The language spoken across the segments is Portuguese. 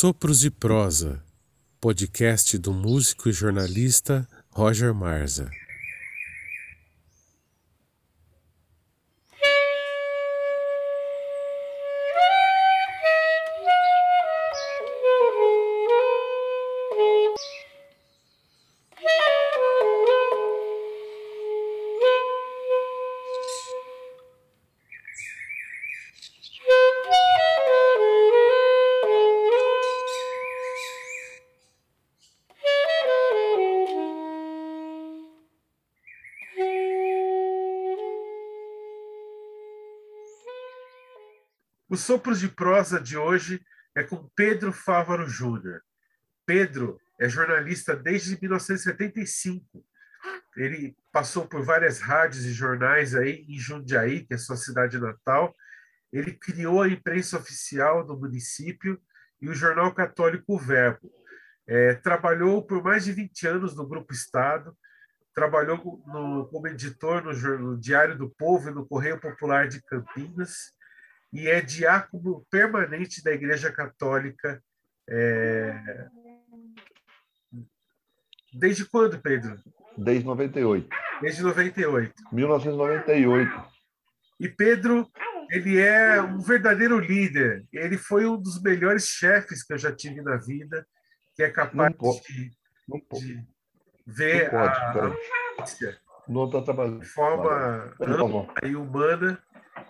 Sopros de Prosa, podcast do músico e jornalista Roger Marza. Sopros de Prosa de hoje é com Pedro Fávaro Júnior. Pedro é jornalista desde 1975. Ele passou por várias rádios e jornais aí em Jundiaí, que é sua cidade natal. Ele criou a imprensa oficial do município e o jornal católico o Verbo. É, trabalhou por mais de 20 anos no Grupo Estado, trabalhou no, como editor no, no Diário do Povo e no Correio Popular de Campinas e é diácono permanente da Igreja Católica. É... Desde quando, Pedro? Desde 98. Desde 98. 1998. E Pedro, ele é um verdadeiro líder. Ele foi um dos melhores chefes que eu já tive na vida, que é capaz de, de, ver não pode, a, não está trabalhando. de forma ampla e humana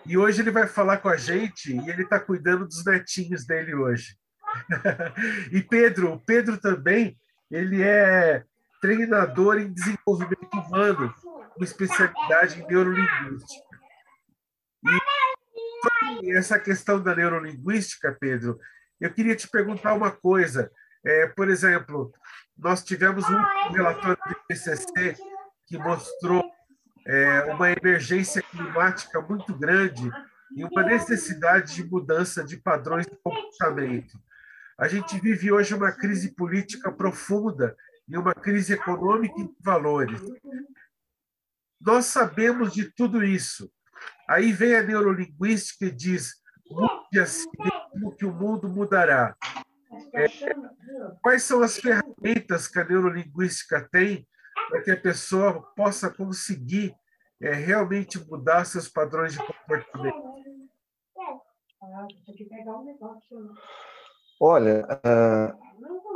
e hoje ele vai falar com a gente e ele está cuidando dos netinhos dele hoje. e Pedro, o Pedro também, ele é treinador em desenvolvimento humano, com especialidade em neurolinguística. E essa questão da neurolinguística, Pedro, eu queria te perguntar uma coisa. É, por exemplo, nós tivemos um relatório do IPCC que mostrou é, uma emergência climática muito grande e uma necessidade de mudança de padrões de comportamento. A gente vive hoje uma crise política profunda e uma crise econômica e de valores. Nós sabemos de tudo isso. Aí vem a neurolinguística e diz: mude assim mesmo que o mundo mudará. É, quais são as ferramentas que a neurolinguística tem para que a pessoa possa conseguir é, realmente mudar seus padrões de comportamento? Olha,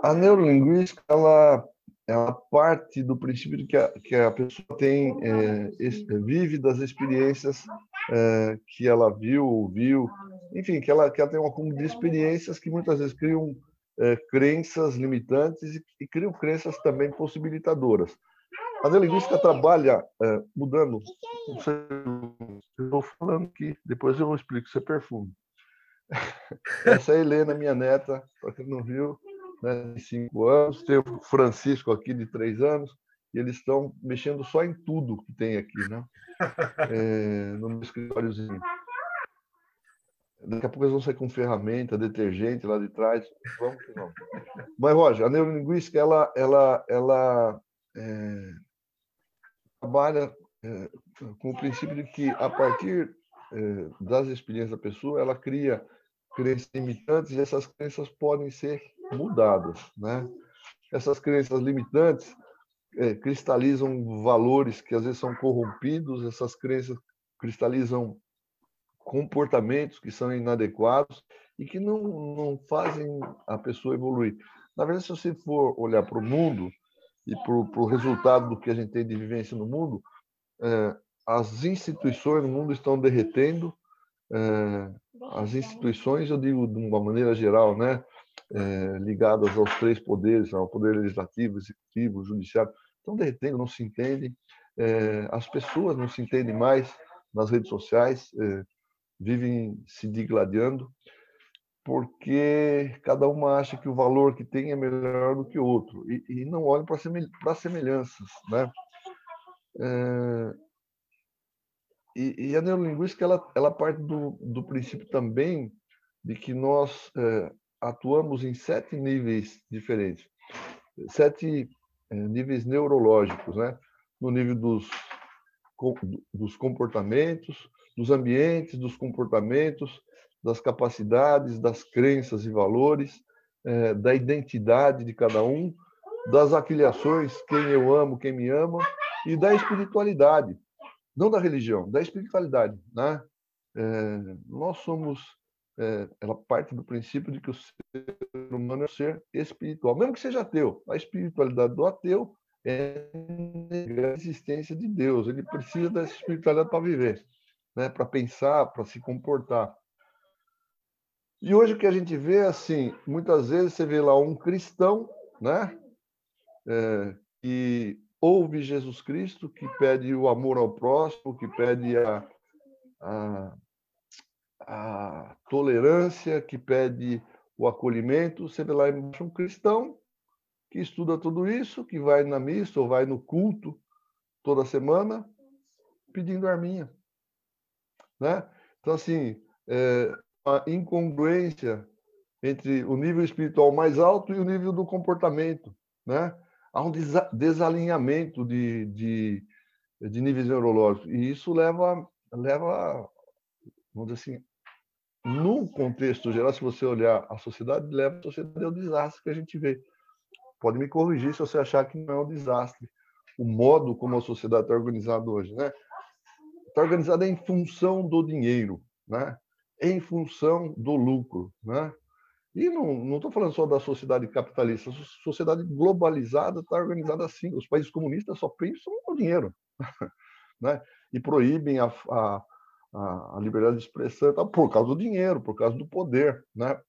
a neurolinguística ela, ela parte do princípio de que a, que a pessoa tem é, vive das experiências é, que ela viu, ouviu, enfim, que ela, que ela tem um acúmulo de experiências que muitas vezes criam é, crenças limitantes e, e criam crenças também possibilitadoras. A neurolinguística trabalha é, mudando. Estou falando aqui, depois eu explico. Isso é perfume. Essa é a Helena, minha neta, para quem não viu, né, de cinco anos. Tem o Francisco aqui, de três anos, e eles estão mexendo só em tudo que tem aqui, né? É, no meu escritóriozinho. Daqui a pouco eles vão sair com ferramenta, detergente lá de trás. Vamos que não. Mas, Roger, a neurolinguística, ela, ela, ela é, trabalha é, com o princípio de que, a partir é, das experiências da pessoa, ela cria crenças limitantes e essas crenças podem ser mudadas. Né? Essas crenças limitantes é, cristalizam valores que às vezes são corrompidos, essas crenças cristalizam comportamentos que são inadequados e que não, não fazem a pessoa evoluir. Na verdade, se você for olhar para o mundo, e para o resultado do que a gente tem de vivência no mundo, é, as instituições no mundo estão derretendo. É, as instituições, eu digo de uma maneira geral, né, é, ligadas aos três poderes, ao poder legislativo, executivo, judiciário, estão derretendo, não se entendem. É, as pessoas não se entendem mais nas redes sociais, é, vivem se digladiando porque cada uma acha que o valor que tem é melhor do que o outro e, e não olham para as semelhanças, né? É, e, e, a neurolinguística ela, ela parte do, do princípio também de que nós é, atuamos em sete níveis diferentes, sete é, níveis neurológicos, né? No nível dos dos comportamentos, dos ambientes, dos comportamentos, das capacidades, das crenças e valores, é, da identidade de cada um, das afiliações, quem eu amo, quem me ama, e da espiritualidade, não da religião, da espiritualidade. Né? É, nós somos, é, ela parte do princípio de que o ser humano é um ser espiritual, mesmo que seja ateu. A espiritualidade do ateu é a existência de Deus. Ele precisa dessa espiritualidade para viver, né? para pensar, para se comportar. E hoje o que a gente vê, assim, muitas vezes você vê lá um cristão, né? É, que ouve Jesus Cristo, que pede o amor ao próximo, que pede a, a, a tolerância, que pede o acolhimento. Você vê lá embaixo um cristão que estuda tudo isso, que vai na missa ou vai no culto toda semana, pedindo arminha. Né? Então, assim, é, incongruência entre o nível espiritual mais alto e o nível do comportamento, né? Há um desalinhamento de, de, de níveis neurológicos e isso leva leva vamos dizer assim no contexto geral, se você olhar a sociedade, leva a sociedade ao desastre que a gente vê. Pode me corrigir se você achar que não é um desastre. O modo como a sociedade está organizada hoje, né? Está organizada em função do dinheiro, né? Em função do lucro. Né? E não estou falando só da sociedade capitalista, a sociedade globalizada está organizada assim. Os países comunistas só pensam no dinheiro né? e proíbem a, a, a liberdade de expressão por causa do dinheiro, por causa do poder. Né?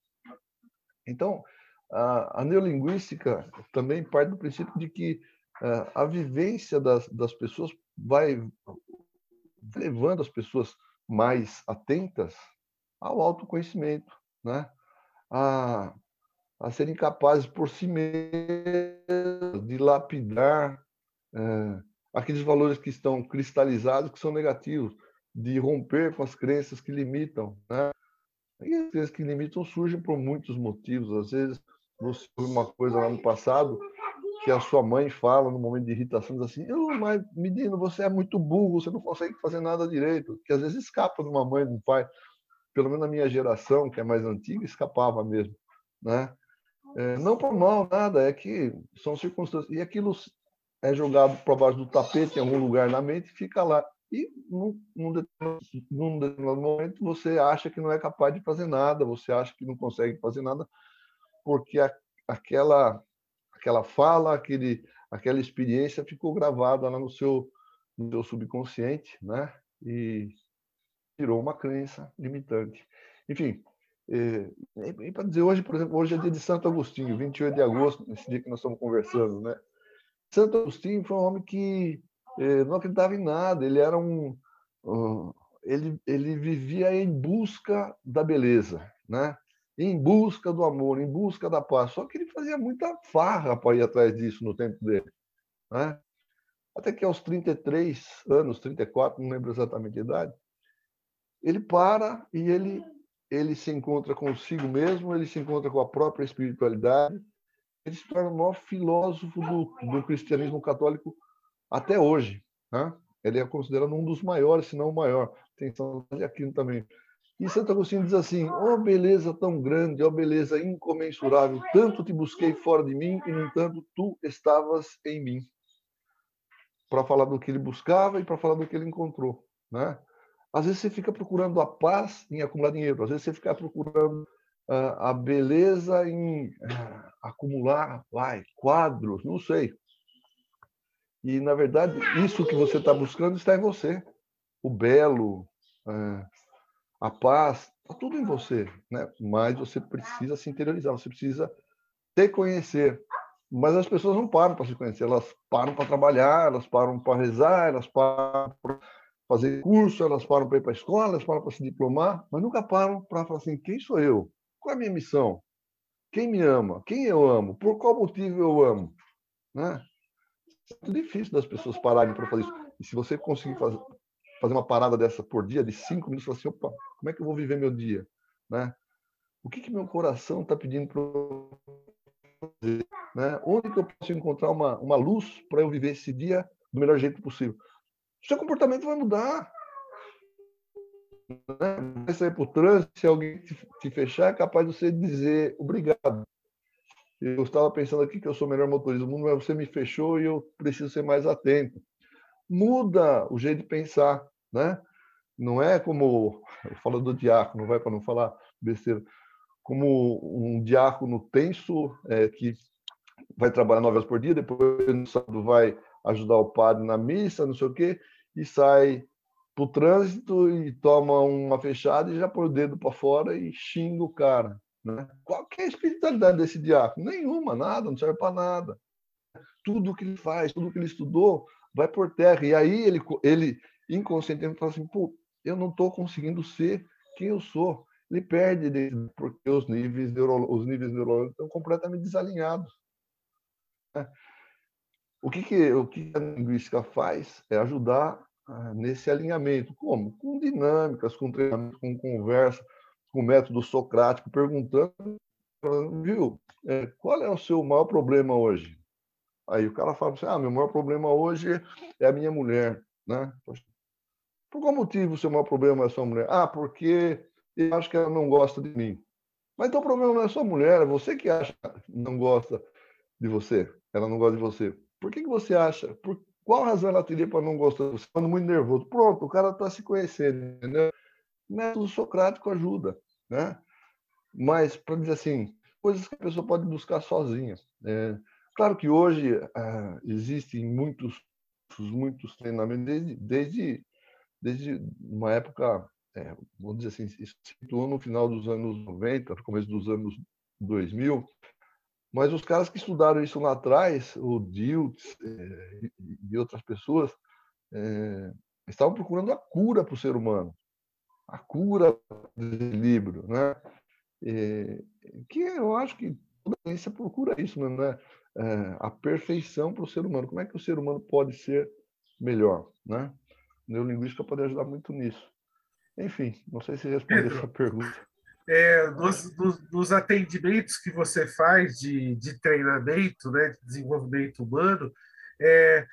Então, a, a neolinguística também parte do princípio de que uh, a vivência das, das pessoas vai levando as pessoas mais atentas ao autoconhecimento, né? a, a serem capazes por si mesmos de lapidar é, aqueles valores que estão cristalizados, que são negativos, de romper com as crenças que limitam. Né? E as crenças que limitam surgem por muitos motivos. Às vezes, você ouve uma coisa lá no passado que a sua mãe fala no momento de irritação, diz assim, oh, mas menino, você é muito burro, você não consegue fazer nada direito, que às vezes escapa de uma mãe, de um pai pelo menos na minha geração, que é mais antiga, escapava mesmo, né? É, não por mal, nada, é que são circunstâncias. E aquilo é jogado para baixo do tapete em algum lugar na mente e fica lá. E num, num, num determinado momento você acha que não é capaz de fazer nada, você acha que não consegue fazer nada, porque a, aquela, aquela fala, aquele, aquela experiência ficou gravada lá no seu, no seu subconsciente, né? E virou uma crença limitante. Enfim, é, e, para dizer hoje, por exemplo, hoje é dia de Santo Agostinho, 28 de agosto, nesse dia que nós estamos conversando, né? Santo Agostinho foi um homem que é, não acreditava em nada, ele era um, um ele, ele vivia em busca da beleza, né? Em busca do amor, em busca da paz. Só que ele fazia muita farra para ir atrás disso no tempo dele, né? Até que aos 33 anos, 34, não lembro exatamente a idade, ele para e ele ele se encontra consigo mesmo, ele se encontra com a própria espiritualidade, ele se torna o maior filósofo do, do cristianismo católico até hoje. Né? Ele é considerado um dos maiores, se não o maior. Tem São Aquino também. E Santo Agostinho diz assim: Ó oh, beleza tão grande, ó oh, beleza incomensurável, tanto te busquei fora de mim e, no entanto, tu estavas em mim. Para falar do que ele buscava e para falar do que ele encontrou. Né? Às vezes você fica procurando a paz em acumular dinheiro, às vezes você fica procurando uh, a beleza em uh, acumular vai, quadros, não sei. E, na verdade, isso que você está buscando está em você. O belo, uh, a paz, está tudo em você. Né? Mas você precisa se interiorizar, você precisa se conhecer. Mas as pessoas não param para se conhecer, elas param para trabalhar, elas param para rezar, elas param para fazer curso, elas param para ir para a escola, elas param para se diplomar, mas nunca param para falar assim: quem sou eu? Qual é a minha missão? Quem me ama? Quem eu amo? Por qual motivo eu amo? Né? É muito difícil das pessoas pararem para fazer isso. E se você conseguir fazer, fazer uma parada dessa por dia, de cinco minutos, falar assim: opa, como é que eu vou viver meu dia? Né? O que, que meu coração está pedindo para fazer? Né? Onde que eu posso encontrar uma, uma luz para eu viver esse dia do melhor jeito possível? Seu comportamento vai mudar. Né? Vai sair para o trânsito, se alguém te fechar, é capaz de você dizer obrigado. Eu estava pensando aqui que eu sou o melhor motorista do mundo, mas você me fechou e eu preciso ser mais atento. Muda o jeito de pensar, né? Não é como, eu falo do diácono, vai para não falar besteira, como um diácono tenso é, que vai trabalhar nove horas por dia, depois no sábado vai ajudar o padre na missa, não sei o quê, e sai para o trânsito e toma uma fechada e já põe o dedo para fora e xinga o cara. Né? Qual que é a espiritualidade desse diácono? Nenhuma, nada, não serve para nada. Tudo que ele faz, tudo que ele estudou, vai por terra. E aí ele, ele inconscientemente fala assim, pô, eu não estou conseguindo ser quem eu sou. Ele perde porque os níveis, neuro, os níveis neurológicos estão completamente desalinhados. Né? O que, que, o que a linguística faz é ajudar ah, nesse alinhamento. Como? Com dinâmicas, com treinamento, com conversa, com método socrático, perguntando, viu, é, qual é o seu maior problema hoje? Aí o cara fala assim, ah, meu maior problema hoje é a minha mulher, né? Por qual motivo o seu maior problema é a sua mulher? Ah, porque eu acho que ela não gosta de mim. Mas então o problema não é sua mulher, é você que acha que não gosta de você. Ela não gosta de você. Por que, que você acha? Por qual razão ela teria para não gostar você? Ficando muito nervoso. Pronto, o cara está se conhecendo, entendeu? O método socrático ajuda né? Mas, para dizer assim, coisas que a pessoa pode buscar sozinha. É, claro que hoje ah, existem muitos, muitos treinamentos, desde, desde, desde uma época, é, vamos dizer assim, se situou no final dos anos 90, começo dos anos 2000, mas os caras que estudaram isso lá atrás, o Diltz é, e outras pessoas, é, estavam procurando a cura para o ser humano a cura do equilíbrio, né? E, que eu acho que toda ciência procura isso, né? É, a perfeição para o ser humano. Como é que o ser humano pode ser melhor, né? Neurolinguística pode ajudar muito nisso. Enfim, não sei se respondeu essa pergunta. É, nos, nos, nos, atendimentos que você faz de, de treinamento, né, de desenvolvimento humano, é,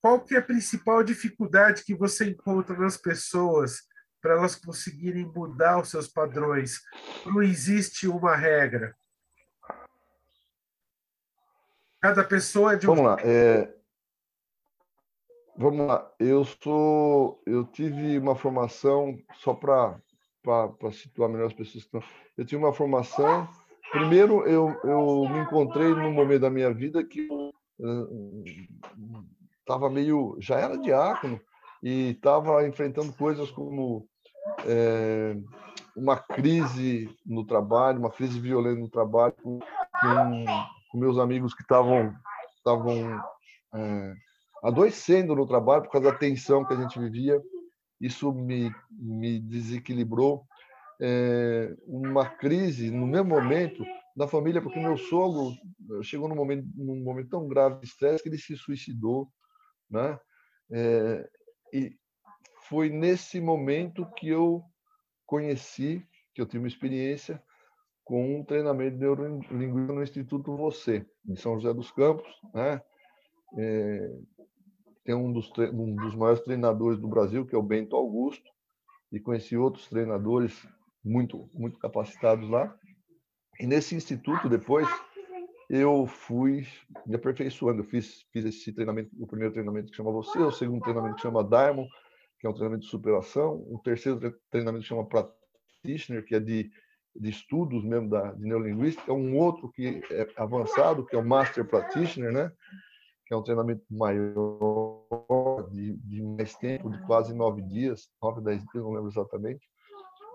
qual que é a principal dificuldade que você encontra nas pessoas para elas conseguirem mudar os seus padrões. Não existe uma regra. Cada pessoa é de um. Vamos lá. É... Vamos lá. Eu sou. Eu tive uma formação só para para situar melhor as pessoas que estão. Eu tive uma formação. Primeiro, eu, eu me encontrei num momento da minha vida que estava uh, meio. Já era diácono e estava enfrentando coisas como é, uma crise no trabalho, uma crise violenta no trabalho, com, com meus amigos que estavam estavam é, adoecendo no trabalho por causa da tensão que a gente vivia. Isso me, me desequilibrou. É, uma crise no mesmo momento da família, porque meu sogro chegou num momento, num momento tão grave de estresse que ele se suicidou, né? É, e, foi nesse momento que eu conheci, que eu tive uma experiência com um treinamento de neurolinguística no Instituto Você, em São José dos Campos, né? É, tem um dos, um dos maiores treinadores do Brasil, que é o Bento Augusto, e conheci outros treinadores muito, muito capacitados lá. E nesse instituto, depois, eu fui me aperfeiçoando. Eu fiz, fiz esse treinamento, o primeiro treinamento que chama Você, o segundo treinamento que chama Diamond, que é um treinamento de superação, o terceiro treinamento chama Practitioner, que é de, de estudos mesmo da, de neurolinguística, um outro que é avançado, que é o Master Practitioner, né? Que é um treinamento maior, de, de mais tempo, de quase nove dias, nove, dez dias, não lembro exatamente,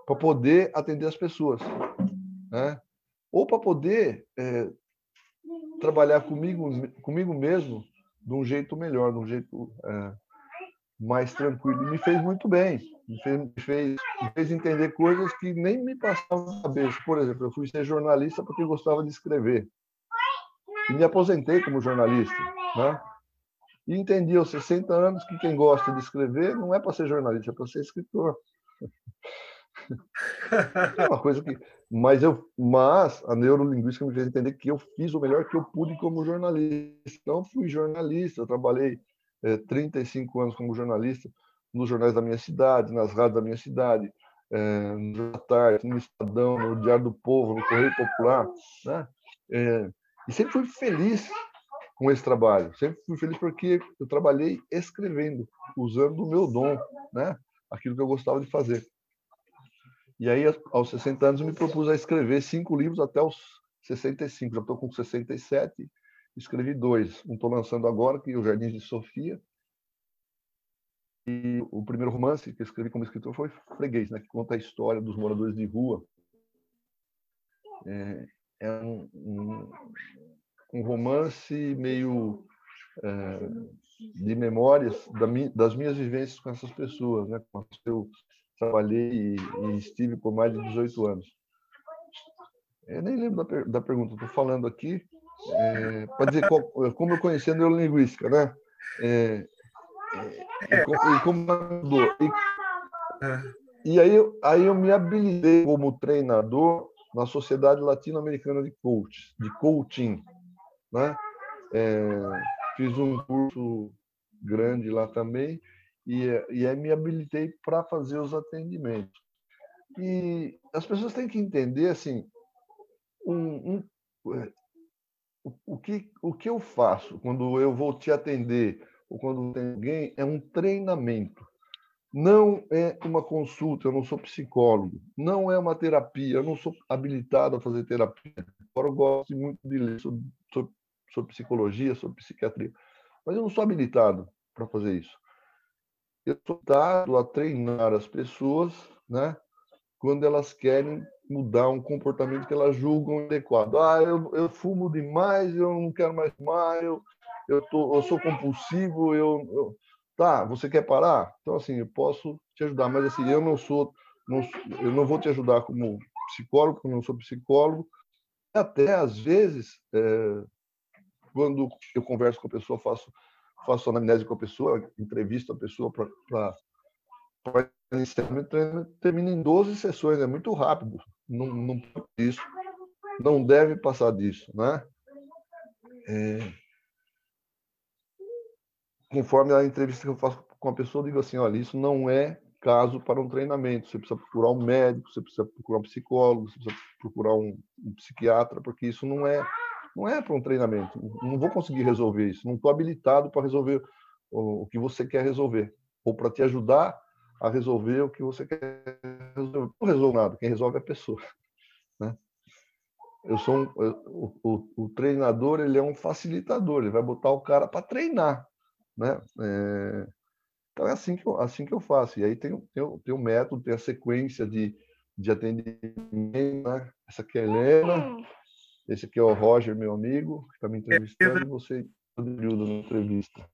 para poder atender as pessoas. Né? Ou para poder é, trabalhar comigo, comigo mesmo de um jeito melhor, de um jeito é, mais tranquilo. E me fez muito bem. Me fez, me fez, me fez entender coisas que nem me passavam na cabeça. Por exemplo, eu fui ser jornalista porque gostava de escrever. E me aposentei como jornalista. Né? E entendi aos 60 anos que quem gosta de escrever não é para ser jornalista, é para ser escritor. É uma coisa que. Mas, eu, mas a neurolinguística me fez entender que eu fiz o melhor que eu pude como jornalista. Então, fui jornalista, eu trabalhei é, 35 anos como jornalista nos jornais da minha cidade, nas rádios da minha cidade, é, no Tarde, no Estadão, no Diário do Povo, no Correio Popular, né? É, e sempre fui feliz com esse trabalho. Sempre fui feliz porque eu trabalhei escrevendo, usando o meu dom, né? Aquilo que eu gostava de fazer. E aí, aos 60 anos, eu me propus a escrever cinco livros até os 65. Já estou com 67, escrevi dois. Um estou lançando agora, que é o Jardim de Sofia. E o primeiro romance que eu escrevi como escritor foi Freguês, né, que conta a história dos moradores de rua. É, é um, um, um, romance meio é, de memórias das minhas vivências com essas pessoas, né? Eu trabalhei e, e estive por mais de 18 anos. Eu nem lembro da, da pergunta, estou falando aqui. É, para dizer qual, como eu conheci a neurolinguística, né? É, é, e, como e, e aí, aí eu me habilitei como treinador na Sociedade Latino-Americana de Coach, de coaching, né? É, fiz um curso grande lá também e, e aí me habilitei para fazer os atendimentos. E as pessoas têm que entender assim, um, um, é, o, o, que, o que eu faço quando eu vou te atender ou quando tem alguém é um treinamento. Não é uma consulta, eu não sou psicólogo. Não é uma terapia, eu não sou habilitado a fazer terapia. Agora eu gosto muito de ler sobre, sobre, sobre psicologia, sobre psiquiatria. Mas eu não sou habilitado para fazer isso. Eu sou dado a treinar as pessoas, né? Quando elas querem mudar um comportamento que elas julgam adequado. Ah, eu, eu fumo demais, eu não quero mais fumar, eu, eu, tô, eu sou compulsivo, eu, eu, Tá, você quer parar? Então, assim, eu posso te ajudar, mas assim, eu não sou, não, eu não vou te ajudar como psicólogo, porque eu não sou psicólogo. Até, às vezes, é, quando eu converso com a pessoa, faço, faço anamnese com a pessoa, entrevisto a pessoa para iniciamento, termina em 12 sessões, é muito rápido. Não, não, isso, não deve passar disso, né? É, conforme a entrevista que eu faço com a pessoa, eu digo assim, olha, isso não é caso para um treinamento. Você precisa procurar um médico, você precisa procurar um psicólogo, você precisa procurar um, um psiquiatra, porque isso não é não é para um treinamento. Não vou conseguir resolver isso. Não estou habilitado para resolver o, o, que você quer resolver ou para te ajudar a resolver o que você quer resolver. Não resolvo nada. Quem resolve é a pessoa. Né? Eu sou um, eu, o, o, o treinador, ele é um facilitador. Ele vai botar o cara para treinar né? É, então é assim que eu, assim que eu faço. E aí tem, tem, tem o método, tem a sequência de, de atendimento. Né? Essa aqui é a Helena, esse aqui é o Roger, meu amigo, que está me entrevistando, e você ajuda na entrevista.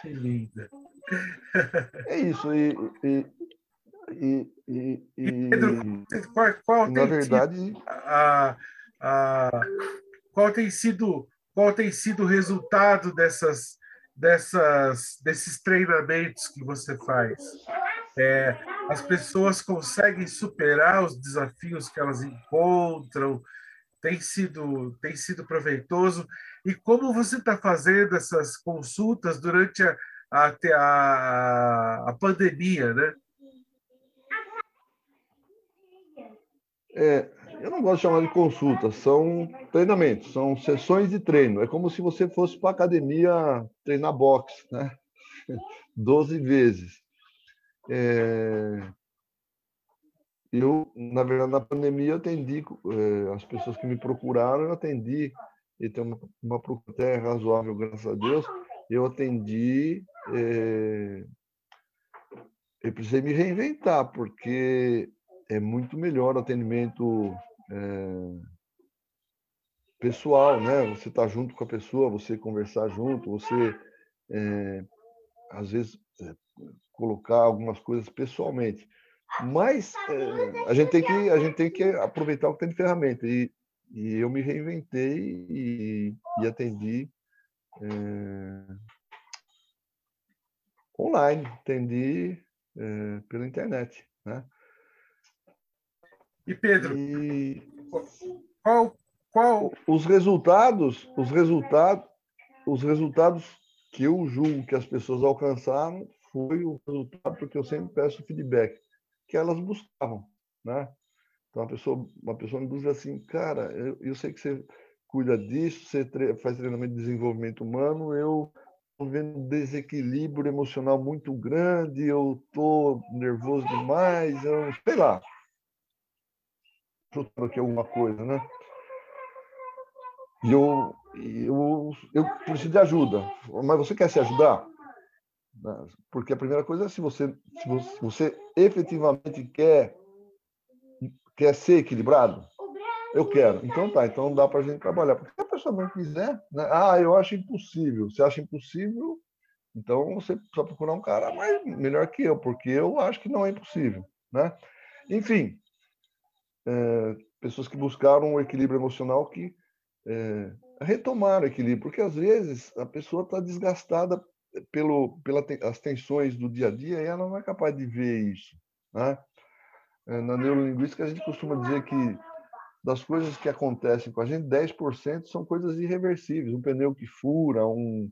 Que linda. É isso. E, e, e, e, e Pedro, qual, qual na verdade, a, a, qual tem sido qual tem sido o resultado dessas, dessas, desses treinamentos que você faz? É, as pessoas conseguem superar os desafios que elas encontram? Tem sido, tem sido proveitoso? E como você está fazendo essas consultas durante a, a, a, a pandemia, né? É, eu não gosto de chamar de consulta, são treinamentos, são sessões de treino. É como se você fosse para a academia treinar boxe, né? 12 vezes. É... Eu, na verdade, na pandemia, eu atendi é, as pessoas que me procuraram, eu atendi, e tem uma, uma procura até razoável, graças a Deus, eu atendi. É... Eu precisei me reinventar, porque é muito melhor o atendimento é, pessoal, né? Você estar tá junto com a pessoa, você conversar junto, você é, às vezes é, colocar algumas coisas pessoalmente. Mas é, a gente tem que a gente tem que aproveitar o que tem de ferramenta e, e eu me reinventei e, e atendi online, atendi pela internet, né? E Pedro, e... qual, qual os resultados, os resultados, os resultados que eu julgo que as pessoas alcançaram foi o resultado porque eu sempre peço feedback que elas buscavam, né? Então, uma pessoa, uma pessoa me diz assim, cara, eu, eu sei que você cuida disso, você tre faz treinamento de desenvolvimento humano, eu estou vendo um desequilíbrio emocional muito grande, eu estou nervoso demais, eu sei lá. Chutando aqui alguma coisa, né? E eu, eu, eu preciso de ajuda. Mas você quer se ajudar? Porque a primeira coisa é se você, se você, se você efetivamente quer Quer ser equilibrado? Eu quero. Então tá, então dá para a gente trabalhar. Porque se a pessoa não quiser, né? ah, eu acho impossível. Você acha impossível, então você precisa procurar um cara mais, melhor que eu, porque eu acho que não é impossível. Né? Enfim, é, pessoas que buscaram o equilíbrio emocional que é, retomaram o equilíbrio, porque às vezes a pessoa está desgastada pelo, pelas tensões do dia a dia e ela não é capaz de ver isso. Né? É, na neurolinguística, a gente costuma dizer que das coisas que acontecem com a gente, 10% são coisas irreversíveis. Um pneu que fura, um,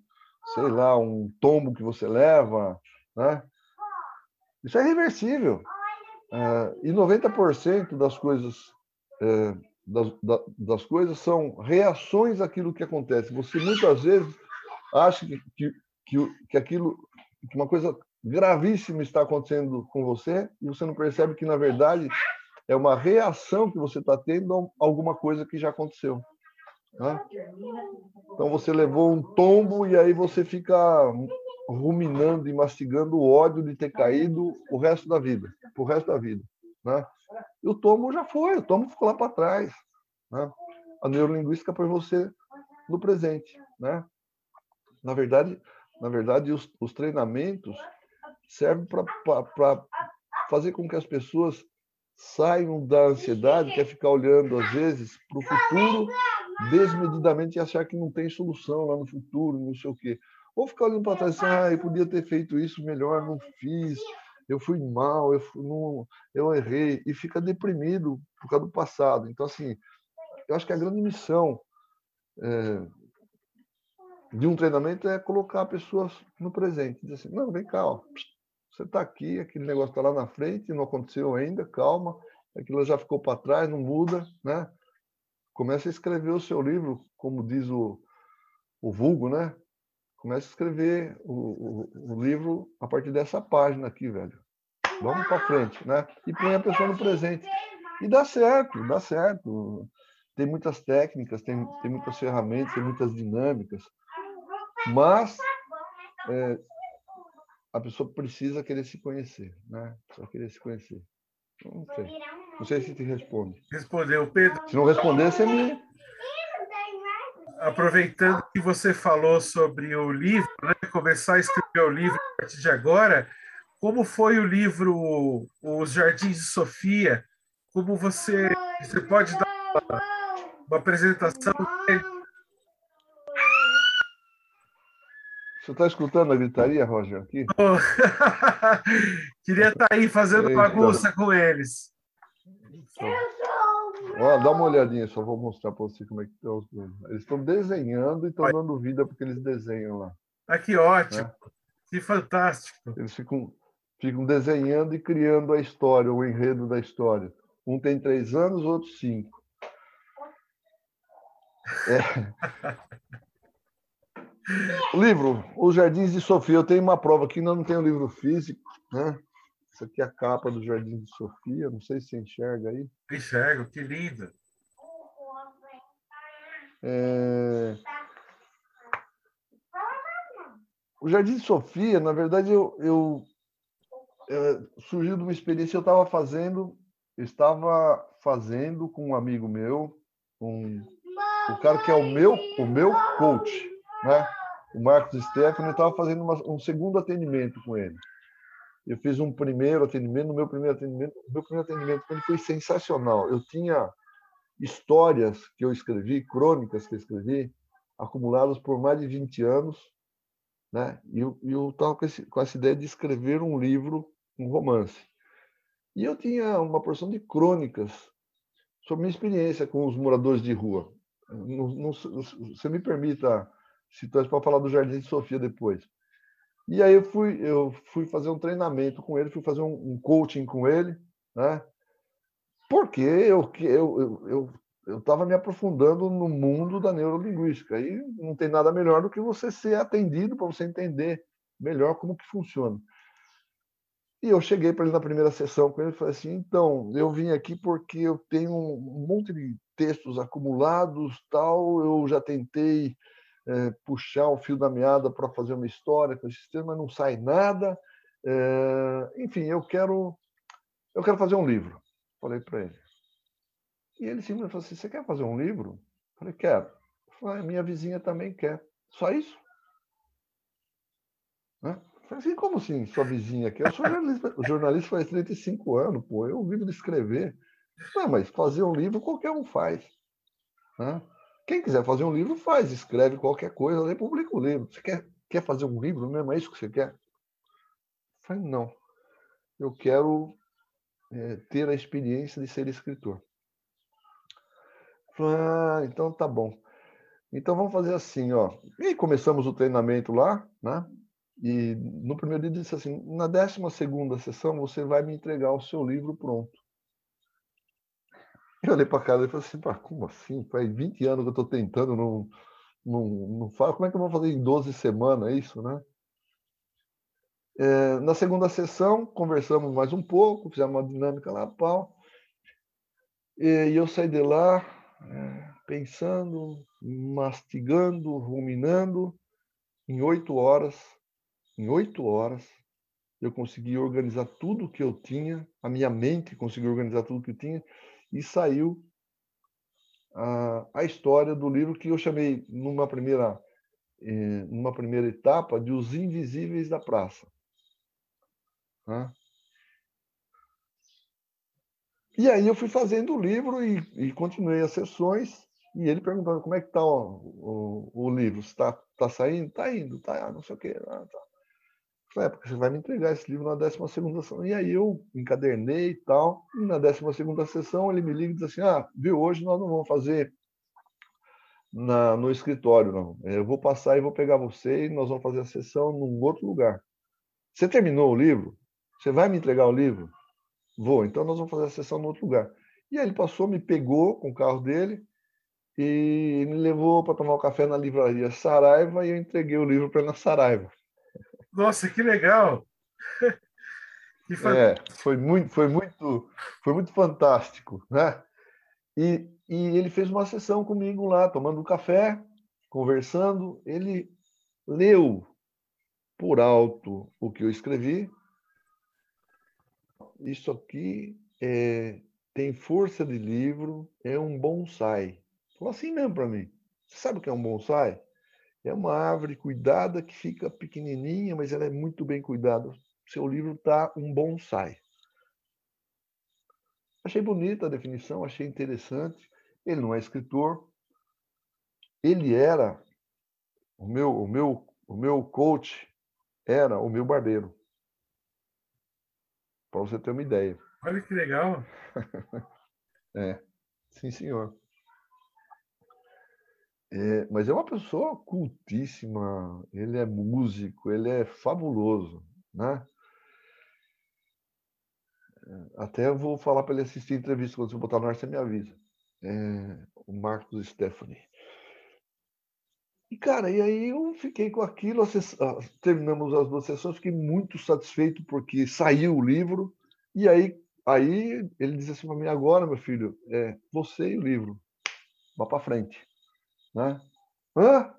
sei lá, um tombo que você leva, né? Isso é irreversível. É, e 90% das coisas é, das, das, coisas são reações àquilo que acontece. Você muitas vezes acha que, que, que, que aquilo, que uma coisa gravíssimo está acontecendo com você e você não percebe que, na verdade, é uma reação que você está tendo a alguma coisa que já aconteceu. Né? Então você levou um tombo e aí você fica ruminando e mastigando o ódio de ter caído o resto da vida, o resto da vida. Né? E o tombo já foi, o tombo ficou lá para trás. Né? A neurolinguística põe você no presente. Né? Na verdade, na verdade os, os treinamentos serve para fazer com que as pessoas saiam da ansiedade, que é ficar olhando, às vezes, para o futuro desmedidamente e achar que não tem solução lá no futuro, não sei o quê. Ou ficar olhando para trás e assim, ah, eu podia ter feito isso melhor, não fiz, eu fui mal, eu, fui, não, eu errei, e fica deprimido por causa do passado. Então, assim, eu acho que a grande missão é, de um treinamento é colocar pessoas no presente. Dizer assim, não, vem cá, ó, você está aqui, aquele negócio está lá na frente, não aconteceu ainda, calma, aquilo já ficou para trás, não muda, né? Comece a escrever o seu livro, como diz o, o vulgo, né? Comece a escrever o, o, o livro a partir dessa página aqui, velho. Vamos para frente, né? E põe a pessoa no presente. E dá certo, dá certo. Tem muitas técnicas, tem, tem muitas ferramentas, tem muitas dinâmicas. Mas é, a pessoa precisa querer se conhecer, né? Só querer se conhecer. Não sei. Não sei se te responde. Respondeu, Pedro. Se não responder, você me. Aproveitando que você falou sobre o livro, né? começar a escrever o livro a partir de agora, como foi o livro Os Jardins de Sofia? Como você, você pode dar uma, uma apresentação Você está escutando a gritaria, Roger, aqui? Oh. Queria estar tá aí fazendo Eita. bagunça com eles. Ó, dá uma olhadinha, só vou mostrar para você como é que estão os Eles estão desenhando e estão dando vida porque eles desenham lá. Ah, que ótimo! Né? Que fantástico! Eles ficam, ficam desenhando e criando a história, o enredo da história. Um tem três anos, outro cinco. É. Livro, Os Jardins de Sofia. Eu tenho uma prova aqui, não tenho livro físico, né? Isso aqui é a capa do Jardim de Sofia. Não sei se você enxerga aí. Enxergo, que lindo. É... O Jardim de Sofia, na verdade, eu, eu é, surgiu de uma experiência que eu estava fazendo, estava fazendo com um amigo meu, um, o cara que é o meu, o meu coach, né? o Marcos Stefano, estava fazendo uma, um segundo atendimento com ele. Eu fiz um primeiro atendimento, no meu primeiro atendimento, meu primeiro atendimento ele foi sensacional. Eu tinha histórias que eu escrevi, crônicas que eu escrevi, acumuladas por mais de 20 anos, né? E eu estava com, com essa ideia de escrever um livro, um romance. E eu tinha uma porção de crônicas sobre minha experiência com os moradores de rua. Não, não, você me permita Citou para falar do Jardim de Sofia depois. E aí eu fui, eu fui fazer um treinamento com ele, fui fazer um, um coaching com ele, né? Porque eu eu eu eu estava me aprofundando no mundo da neurolinguística. Aí não tem nada melhor do que você ser atendido para você entender melhor como que funciona. E eu cheguei para ele na primeira sessão com ele e falei assim: então, eu vim aqui porque eu tenho um monte de textos acumulados, tal. Eu já tentei é, puxar o fio da meada para fazer uma história com esse texto, mas não sai nada. É, enfim, eu quero, eu quero fazer um livro. Falei para ele. E ele simplesmente falou assim: você quer fazer um livro? Falei, quero. Falei, minha vizinha também quer. Só isso? Né? Falei assim, como assim, sua vizinha aqui? Eu sou jornalista, jornalista faz 35 anos, pô, eu vivo de escrever. Não, mas fazer um livro qualquer um faz. Né? Quem quiser fazer um livro, faz, escreve qualquer coisa, nem publica o um livro. Você quer, quer fazer um livro mesmo? É isso que você quer? Eu falei, não. Eu quero é, ter a experiência de ser escritor. Falei, ah, então tá bom. Então vamos fazer assim, ó. E começamos o treinamento lá, né? E no primeiro dia disse assim: na décima segunda sessão você vai me entregar o seu livro pronto. Eu olhei para a cara e falei assim: como assim? Faz 20 anos que eu estou tentando, não, não, não falo. Como é que eu vou fazer em 12 semanas isso, né? É, na segunda sessão, conversamos mais um pouco, fizemos uma dinâmica lá, pau. E, e eu saí de lá é, pensando, mastigando, ruminando. Em oito horas, em oito horas, eu consegui organizar tudo que eu tinha, a minha mente conseguiu organizar tudo que eu tinha, e saiu a, a história do livro que eu chamei, numa primeira, eh, numa primeira etapa, de Os Invisíveis da Praça. E aí eu fui fazendo o livro e, e, continuei as sessões, e ele perguntando como é que está o, o, o, livro, está tá saindo? Está indo, tá, não sei o quê. Ah, tá. Falei, é, porque você vai me entregar esse livro na 12 sessão. E aí eu encadernei e tal. E na 12 sessão ele me liga e diz assim: Ah, viu, hoje nós não vamos fazer na, no escritório, não. Eu vou passar e vou pegar você e nós vamos fazer a sessão num outro lugar. Você terminou o livro? Você vai me entregar o livro? Vou, então nós vamos fazer a sessão no outro lugar. E aí ele passou, me pegou com o carro dele e me levou para tomar um café na livraria Saraiva e eu entreguei o livro para ele na Saraiva. Nossa, que legal! que é, foi muito, foi muito, foi muito fantástico, né? E, e ele fez uma sessão comigo lá, tomando um café, conversando. Ele leu por alto o que eu escrevi. Isso aqui é, tem força de livro, é um bonsai. Falou assim mesmo para mim. Você sabe o que é um bonsai? É uma árvore cuidada que fica pequenininha, mas ela é muito bem cuidada. Seu livro está um bonsai. Achei bonita a definição, achei interessante. Ele não é escritor. Ele era o meu, o meu, o meu coach era o meu barbeiro. Para você ter uma ideia. Olha que legal. é, sim, senhor. É, mas é uma pessoa cultíssima, ele é músico, ele é fabuloso, né? É, até eu vou falar para ele assistir a entrevista, quando você botar no ar, você me avisa. É, o Marcos Stephanie. E, cara, e aí eu fiquei com aquilo, terminamos as duas sessões, fiquei muito satisfeito porque saiu o livro, e aí, aí ele disse assim para mim, agora, meu filho, é você e o livro, vá para frente. Né? Hã?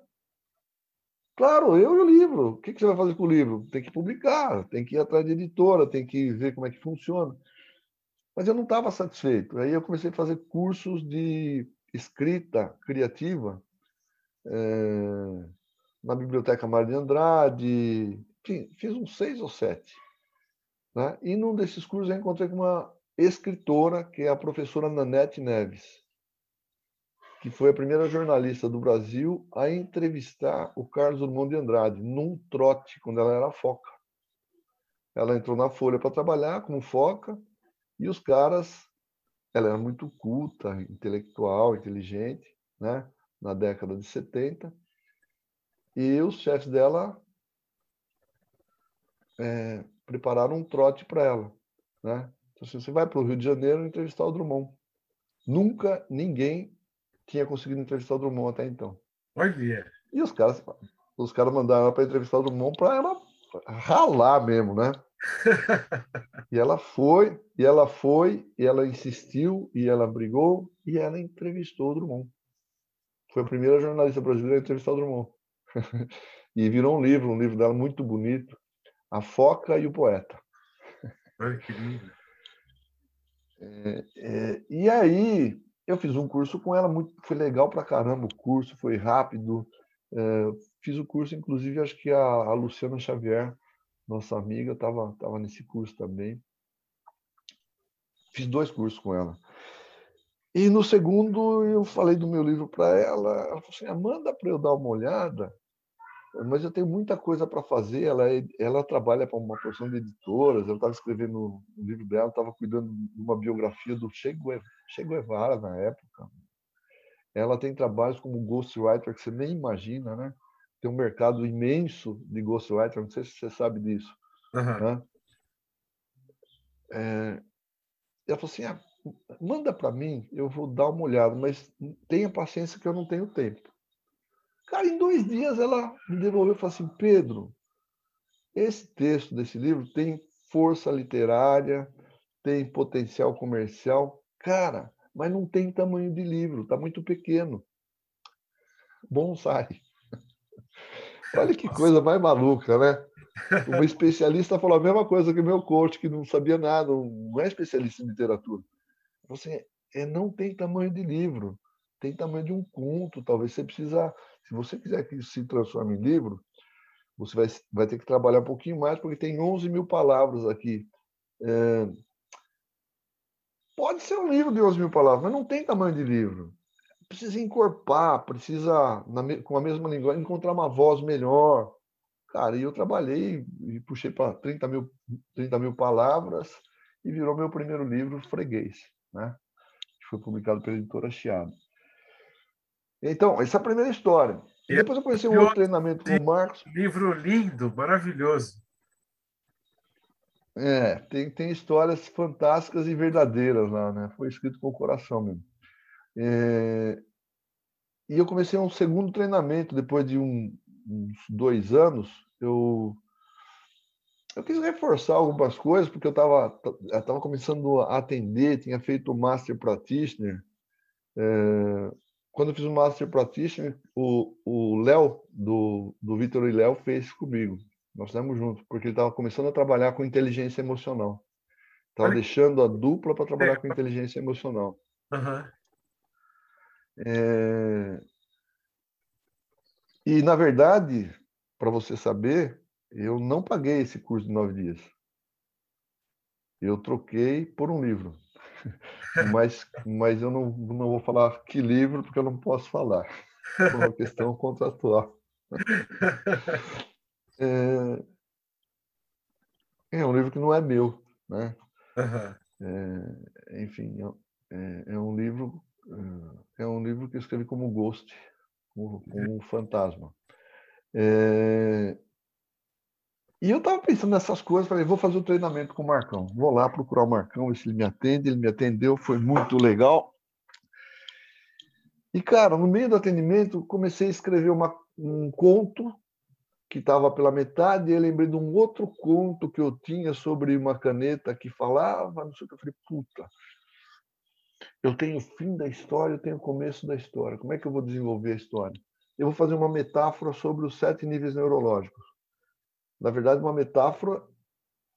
Claro, eu e o livro. O que você vai fazer com o livro? Tem que publicar, tem que ir atrás de editora, tem que ver como é que funciona. Mas eu não estava satisfeito. Aí eu comecei a fazer cursos de escrita criativa é, na Biblioteca Maria Andrade. Enfim, fiz uns seis ou sete. Né? E num desses cursos eu encontrei com uma escritora, que é a professora Nanete Neves que foi a primeira jornalista do Brasil a entrevistar o Carlos Drummond de Andrade num trote, quando ela era foca. Ela entrou na Folha para trabalhar como foca e os caras, ela era muito culta, intelectual, inteligente, né? na década de 70. e os chefes dela é, prepararam um trote para ela. Né? Então, assim, você vai para o Rio de Janeiro entrevistar o Drummond. Nunca ninguém tinha conseguido entrevistar o Drummond até então. Olha. E os caras, os caras mandaram ela para entrevistar o Drummond para ela ralar mesmo, né? e ela foi, e ela foi, e ela insistiu, e ela brigou, e ela entrevistou o Drummond. Foi a primeira jornalista brasileira a entrevistar o Drummond. e virou um livro, um livro dela muito bonito, A Foca e o Poeta. Olha que lindo. É, é, e aí eu fiz um curso com ela, muito, foi legal pra caramba o curso, foi rápido. É, fiz o curso, inclusive, acho que a, a Luciana Xavier, nossa amiga, estava tava nesse curso também. Fiz dois cursos com ela. E no segundo eu falei do meu livro para ela, ela falou assim: ah, manda para eu dar uma olhada, mas eu tenho muita coisa para fazer. Ela, é, ela trabalha para uma porção de editoras, ela estava escrevendo o livro dela, estava cuidando de uma biografia do Che Guevara na época. Ela tem trabalhos como ghostwriter que você nem imagina, né? Tem um mercado imenso de ghostwriter, não sei se você sabe disso. Uhum. Né? É, ela falou assim: ah, manda para mim, eu vou dar uma olhada, mas tenha paciência que eu não tenho tempo. Cara, em dois dias ela me devolveu e falou assim: Pedro, esse texto desse livro tem força literária, tem potencial comercial, cara, mas não tem tamanho de livro, está muito pequeno. Bonsai. Olha que coisa mais maluca, né? Uma especialista falou a mesma coisa que o meu coach, que não sabia nada, não é especialista em literatura. Você é, não tem tamanho de livro, tem tamanho de um conto. Talvez você precisa, se você quiser que isso se transforme em livro, você vai, vai ter que trabalhar um pouquinho mais, porque tem 11 mil palavras aqui. É, pode ser um livro de 11 mil palavras, mas não tem tamanho de livro. Precisa encorpar, precisa, na, com a mesma língua, encontrar uma voz melhor. Cara, e eu trabalhei e puxei para 30 mil, 30 mil palavras e virou meu primeiro livro, Freguês né? que foi publicado pela editora Chiado. Então, essa é a primeira história. E depois eu conheci um outro treinamento com o Marcos. Livro lindo, maravilhoso. É, tem, tem histórias fantásticas e verdadeiras lá, né? Foi escrito com o coração mesmo. É, e eu comecei um segundo treinamento depois de um, uns dois anos. Eu eu quis reforçar algumas coisas, porque eu estava eu tava começando a atender, tinha feito o Master Practitioner. É, quando eu fiz o Master Practitioner, o Léo, do, do Vitor e Léo, fez comigo. Nós fizemos juntos, porque ele estava começando a trabalhar com inteligência emocional. Estava deixando a dupla para trabalhar com inteligência emocional. Uhum. É... E, na verdade, para você saber, eu não paguei esse curso de nove dias. Eu troquei por um livro. Mas, mas eu não, não vou falar que livro, porque eu não posso falar. É uma questão contratual. É, é um livro que não é meu, né? É, enfim, é, é, um livro é um livro que eu escrevi como ghost, como, como um fantasma. É, e eu estava pensando nessas coisas, falei, vou fazer o um treinamento com o Marcão. Vou lá procurar o Marcão, ver se ele me atende. Ele me atendeu, foi muito legal. E, cara, no meio do atendimento, comecei a escrever uma, um conto que estava pela metade, e eu lembrei de um outro conto que eu tinha sobre uma caneta que falava, não sei o que. Eu falei, puta, eu tenho o fim da história, eu tenho o começo da história. Como é que eu vou desenvolver a história? Eu vou fazer uma metáfora sobre os sete níveis neurológicos na verdade, uma metáfora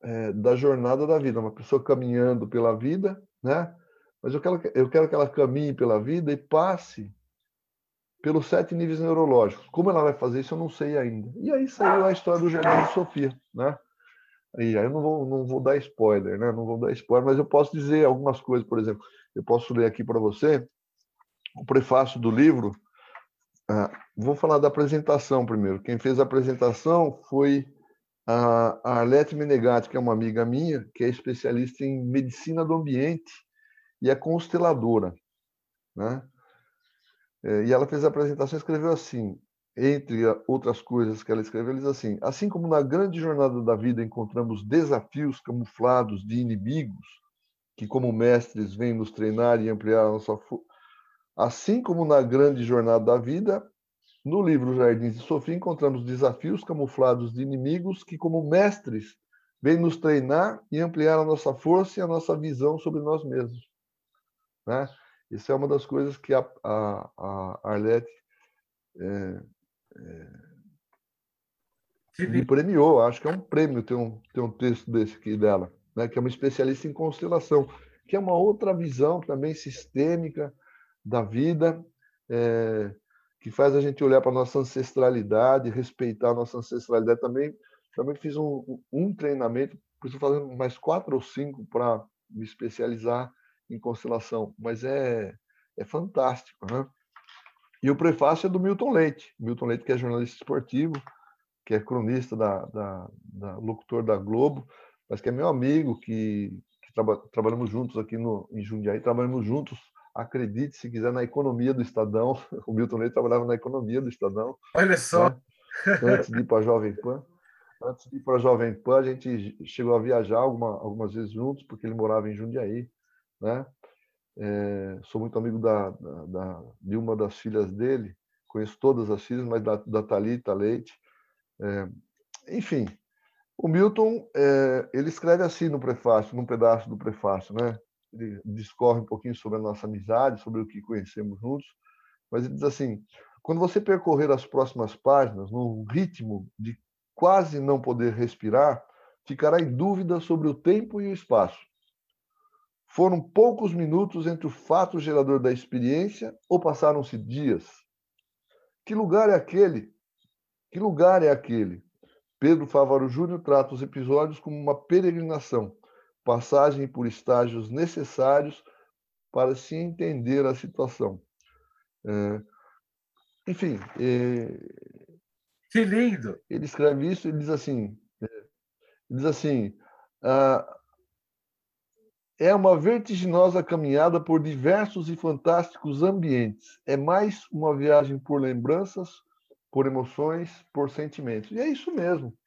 é, da jornada da vida, uma pessoa caminhando pela vida, né? Mas eu quero, eu quero que ela caminhe pela vida e passe pelos sete níveis neurológicos. Como ela vai fazer isso, eu não sei ainda. E aí saiu a história do Jardim de Sofia, né? E aí eu não vou, não vou dar spoiler, né? Não vou dar spoiler, mas eu posso dizer algumas coisas, por exemplo, eu posso ler aqui para você o prefácio do livro. Ah, vou falar da apresentação primeiro. Quem fez a apresentação foi a Arlete Menegatti, que é uma amiga minha, que é especialista em medicina do ambiente e é consteladora. Né? É, e ela fez a apresentação e escreveu assim: entre outras coisas que ela escreveu, ele diz assim: assim como na grande jornada da vida encontramos desafios camuflados de inimigos que, como mestres, vêm nos treinar e ampliar a nossa assim como na grande jornada da vida, no livro Jardins de Sofia encontramos desafios camuflados de inimigos que, como mestres, vêm nos treinar e ampliar a nossa força e a nossa visão sobre nós mesmos. Né? Isso é uma das coisas que a, a, a Arlete é, é, me premiou. Acho que é um prêmio ter um, ter um texto desse aqui dela, né? que é uma especialista em constelação, que é uma outra visão também sistêmica da vida, é, que faz a gente olhar para nossa ancestralidade, respeitar a nossa ancestralidade. Também, também fiz um, um treinamento, estou fazendo mais quatro ou cinco para me especializar em constelação, mas é, é fantástico. Né? E o prefácio é do Milton Leite. Milton Leite, que é jornalista esportivo, que é cronista, da, da, da locutor da Globo, mas que é meu amigo, que, que traba, trabalhamos juntos aqui no, em Jundiaí, trabalhamos juntos, acredite se quiser, na economia do Estadão. O Milton Leite trabalhava na economia do Estadão. Olha só! Né? Antes de ir para a Jovem Pan. Antes de ir para a Jovem Pan, a gente chegou a viajar alguma, algumas vezes juntos, porque ele morava em Jundiaí. Né? É, sou muito amigo da, da, da, de uma das filhas dele, conheço todas as filhas, mas da, da Thalita Leite. É, enfim, o Milton é, ele escreve assim no prefácio, num pedaço do prefácio, né? Ele discorre um pouquinho sobre a nossa amizade, sobre o que conhecemos juntos, mas ele diz assim: quando você percorrer as próximas páginas num ritmo de quase não poder respirar, ficará em dúvida sobre o tempo e o espaço. Foram poucos minutos entre o fato gerador da experiência ou passaram-se dias? Que lugar é aquele? Que lugar é aquele? Pedro Fávaro Júnior trata os episódios como uma peregrinação, passagem por estágios necessários para se entender a situação. É, enfim. É, que lindo! Ele escreve isso e diz assim: é, diz assim, ah, é uma vertiginosa caminhada por diversos e fantásticos ambientes. É mais uma viagem por lembranças, por emoções, por sentimentos. E é isso mesmo.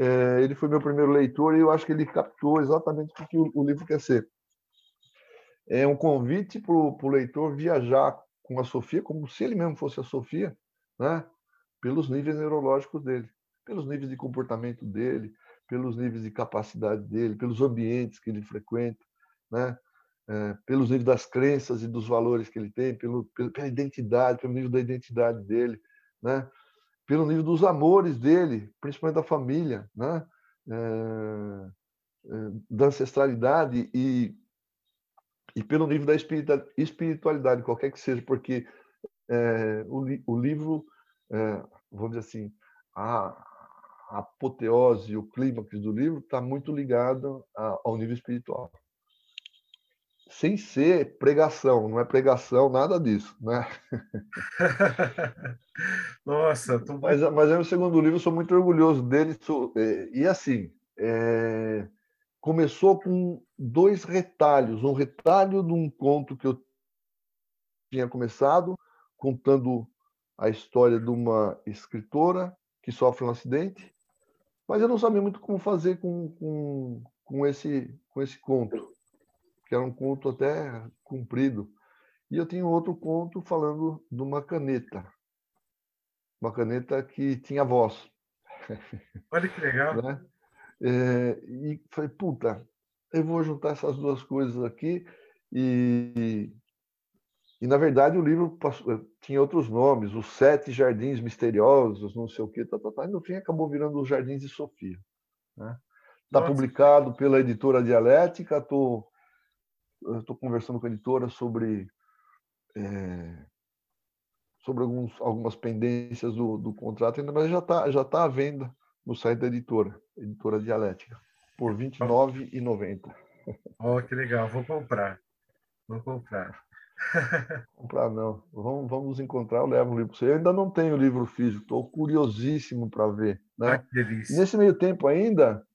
É, ele foi meu primeiro leitor e eu acho que ele captou exatamente o que o, o livro quer ser. É um convite para o leitor viajar com a Sofia, como se ele mesmo fosse a Sofia, né? pelos níveis neurológicos dele, pelos níveis de comportamento dele, pelos níveis de capacidade dele, pelos ambientes que ele frequenta né? É, pelos níveis das crenças e dos valores que ele tem, pelo, pela identidade, pelo nível da identidade dele, né? Pelo nível dos amores dele, principalmente da família, né? É, é, da ancestralidade e, e pelo nível da espiritualidade, qualquer que seja, porque é, o, o, livro, é, vamos dizer assim, a, a apoteose, o clímax do livro está muito ligado a, ao nível espiritual sem ser pregação, não é pregação, nada disso, né? Nossa, tô... mas, mas é o segundo livro, sou muito orgulhoso dele. Sou, é, e assim, é, começou com dois retalhos. Um retalho de um conto que eu tinha começado, contando a história de uma escritora que sofre um acidente, mas eu não sabia muito como fazer com, com, com, esse, com esse conto que era um conto até comprido. E eu tinha outro conto falando de uma caneta. Uma caneta que tinha voz. Olha que legal. né? É, e falei, puta, eu vou juntar essas duas coisas aqui. E, e na verdade, o livro passou, eh, tinha outros nomes, os Sete Jardins Misteriosos, não sei o quê, tá, tá, tá, e no fim acabou virando os Jardins de Sofia. Está né? Tá publicado pela editora Dialética, estou estou conversando com a editora sobre é, sobre alguns, algumas pendências do, do contrato, ainda, mas já está já tá à venda no site da editora, editora Dialética, por R$ 29,90. Oh, que legal, vou comprar. Vou comprar. comprar não. Vamos, vamos nos encontrar, eu levo o livro para você. Eu ainda não tenho o livro físico, estou curiosíssimo para ver. Né? Ah, Nesse meio tempo ainda,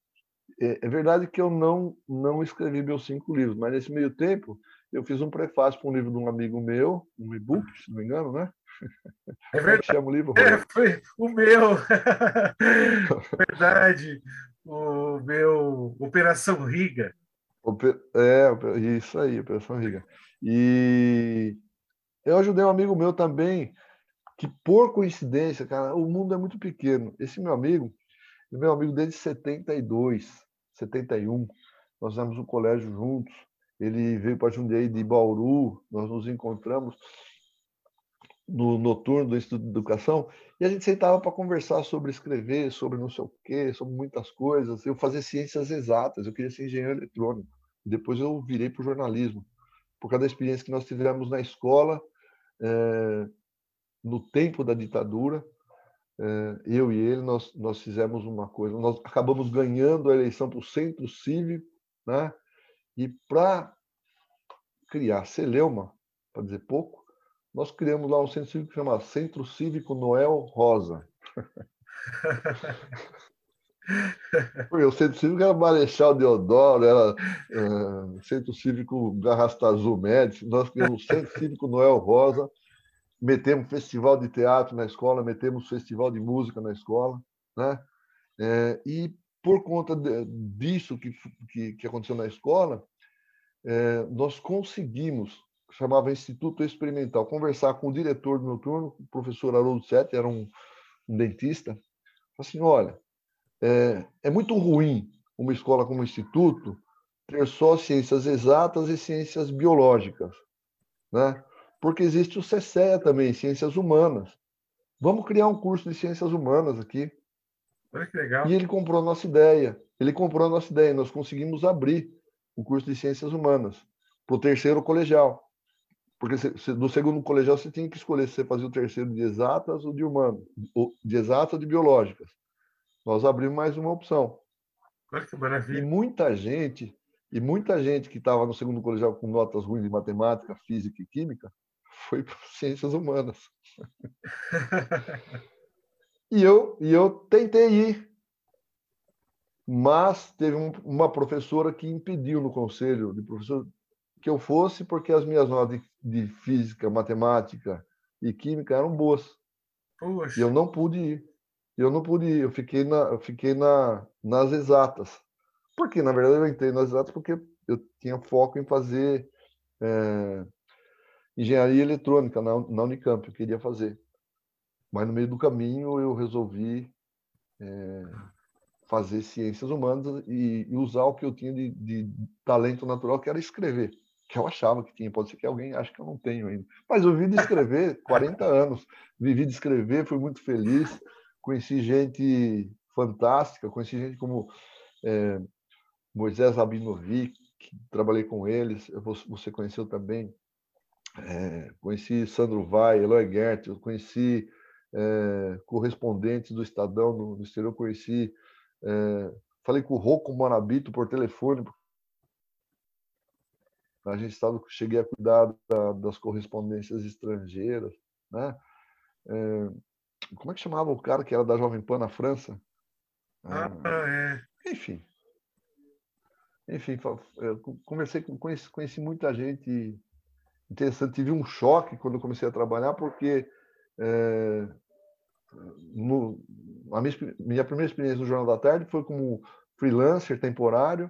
é, é, verdade que eu não não escrevi meus cinco livros, mas nesse meio tempo eu fiz um prefácio para um livro de um amigo meu, um e-book, se não me engano, né? É verdade. Chama o livro, é, foi o meu. verdade. O meu Operação Riga. É, isso aí, Operação Riga. E eu ajudei um amigo meu também, que por coincidência, cara, o mundo é muito pequeno. Esse meu amigo, meu amigo desde 72, 71, nós fizemos um colégio juntos. Ele veio para Jundiaí de Bauru, nós nos encontramos no noturno do Instituto de Educação e a gente sentava para conversar sobre escrever, sobre não sei o quê, sobre muitas coisas. Eu fazia ciências exatas, eu queria ser engenheiro eletrônico. Depois eu virei para o jornalismo, por causa da experiência que nós tivemos na escola, é, no tempo da ditadura. É, eu e ele, nós, nós fizemos uma coisa, nós acabamos ganhando a eleição para o Centro Cívico, né? e para criar Celeuma, para dizer pouco, nós criamos lá um centro cívico que chama Centro Cívico Noel Rosa. Porque o Centro Cívico era Marechal Deodoro, era uh, Centro Cívico Garrastazu Médici, nós criamos o Centro Cívico Noel Rosa, metemos festival de teatro na escola, metemos festival de música na escola, né? É, e por conta de, disso que, que, que, aconteceu na escola, é, nós conseguimos chamava Instituto Experimental, conversar com o diretor do meu turno, o professor Haroldo Sete, era um, um dentista, assim, olha, é, é, muito ruim uma escola como Instituto ter só ciências exatas e ciências biológicas, né? Porque existe o CCEA também, ciências humanas. Vamos criar um curso de ciências humanas aqui. Olha que legal. E ele comprou a nossa ideia. Ele comprou a nossa ideia. Nós conseguimos abrir o curso de ciências humanas para o terceiro colegial. Porque do segundo colegial você tinha que escolher se você fazia o terceiro de exatas ou de humanas, de exatas ou de biológicas. Nós abrimos mais uma opção. Olha que maravilha. E muita gente, e muita gente que estava no segundo colegial com notas ruins de matemática, física e química, foi para ciências humanas. e eu, e eu tentei ir, mas teve um, uma professora que impediu no conselho de professor que eu fosse porque as minhas notas de, física, matemática e química eram boas. Poxa. E eu não pude ir. Eu não pude ir. Eu fiquei, na, eu fiquei na, nas exatas. Porque, na verdade, eu entrei nas exatas porque eu tinha foco em fazer é, engenharia eletrônica na, na Unicamp. Eu queria fazer. Mas no meio do caminho eu resolvi é, fazer ciências humanas e, e, usar o que eu tinha de, de talento natural, que era escrever que eu achava que tinha. Pode ser que alguém ache que eu não tenho ainda. Mas eu vivi de escrever 40 anos. Vivi de escrever, fui muito feliz. Conheci gente fantástica, conheci gente como é, Moisés Rabinovic, trabalhei com eles, você conheceu também. É, conheci Sandro Vai, Eloy Gert, eu conheci é, correspondentes do Estadão no, no exterior, conheci. É, falei com o Rocco Monabito por telefone, a gente estava, cheguei a cuidar da, das correspondências estrangeiras, né? É, como é que chamava o cara que era da Jovem Pan na França? Ah, ah é. Enfim. Enfim, conversei com, conheci, conheci muita gente interessante. Tive um choque quando comecei a trabalhar, porque é, no, a minha, minha primeira experiência no Jornal da Tarde foi como freelancer temporário,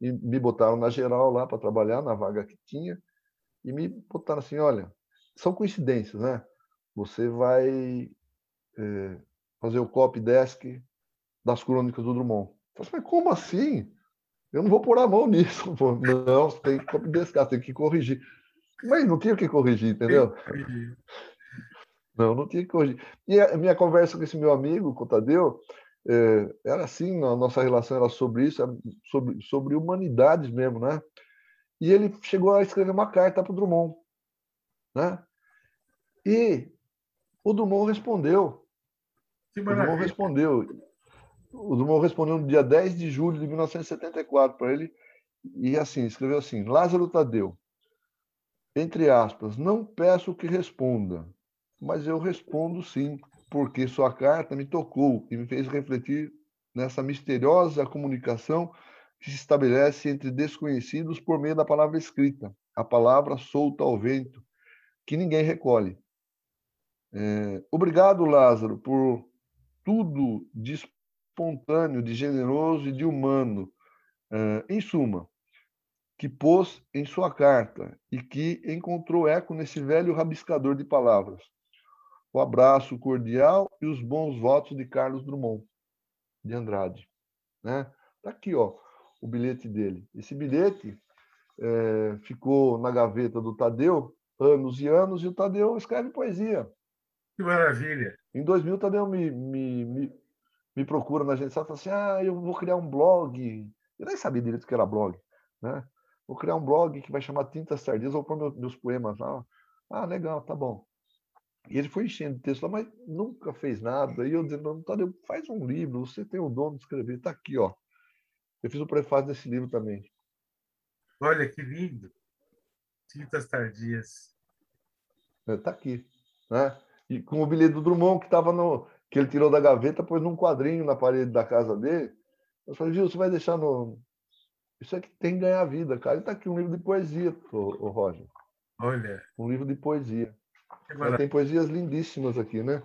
e me botaram na geral lá para trabalhar na vaga que tinha e me botaram assim, olha, são coincidências, né? Você vai é, fazer o copy desk das crônicas do Drummond. Eu falei, mas como assim? Eu não vou pôr a mão nisso. Não, você tem que copy desk, tem que corrigir. Mas não tinha o que corrigir, entendeu? Não, não tinha que corrigir. E a minha conversa com esse meu amigo, com o Tadeu, é, era assim, a nossa relação era sobre isso, sobre, sobre humanidades mesmo, né? E ele chegou a escrever uma carta para o Drummond, né? E o Drummond respondeu. o Drummond respondeu. O Drummond respondeu no dia 10 de julho de 1974 para ele, e assim, escreveu assim: Lázaro Tadeu, entre aspas, não peço que responda, mas eu respondo sim porque sua carta me tocou e me fez refletir nessa misteriosa comunicação que se estabelece entre desconhecidos por meio da palavra escrita, a palavra solta ao vento, que ninguém recolhe. É, obrigado, Lázaro, por tudo de espontâneo, de generoso e de humano. É, em suma, que pôs em sua carta e que encontrou eco nesse velho rabiscador de palavras. O abraço cordial e os bons votos de Carlos Drummond de Andrade. Né? Tá aqui, ó, o bilhete dele. Esse bilhete é, ficou na gaveta do Tadeu anos e anos e o Tadeu escreve poesia. Que maravilha! Em 2000, o Tadeu me, me, me, me procura na gente e fala assim: ah, eu vou criar um blog. Eu nem sabia direito o que era blog, né? Vou criar um blog que vai chamar Tintas Tardias, vou pôr meus, meus poemas lá. Ah, legal, tá bom. E ele foi enchendo de texto lá, mas nunca fez nada. E eu dizendo, Tadeu, faz um livro, você tem o dom de escrever. Está aqui, ó. Eu fiz o prefácio desse livro também. Olha que lindo. Tintas Tardias. Está é, aqui. Né? E com o bilhete do Drummond, que estava no. que ele tirou da gaveta, pôs num quadrinho na parede da casa dele. Eu falei, Gil, você vai deixar no, isso aqui tem que ganhar vida, cara. Está aqui um livro de poesia, o, o Roger. Olha. Um livro de poesia. Tem poesias lindíssimas aqui, né?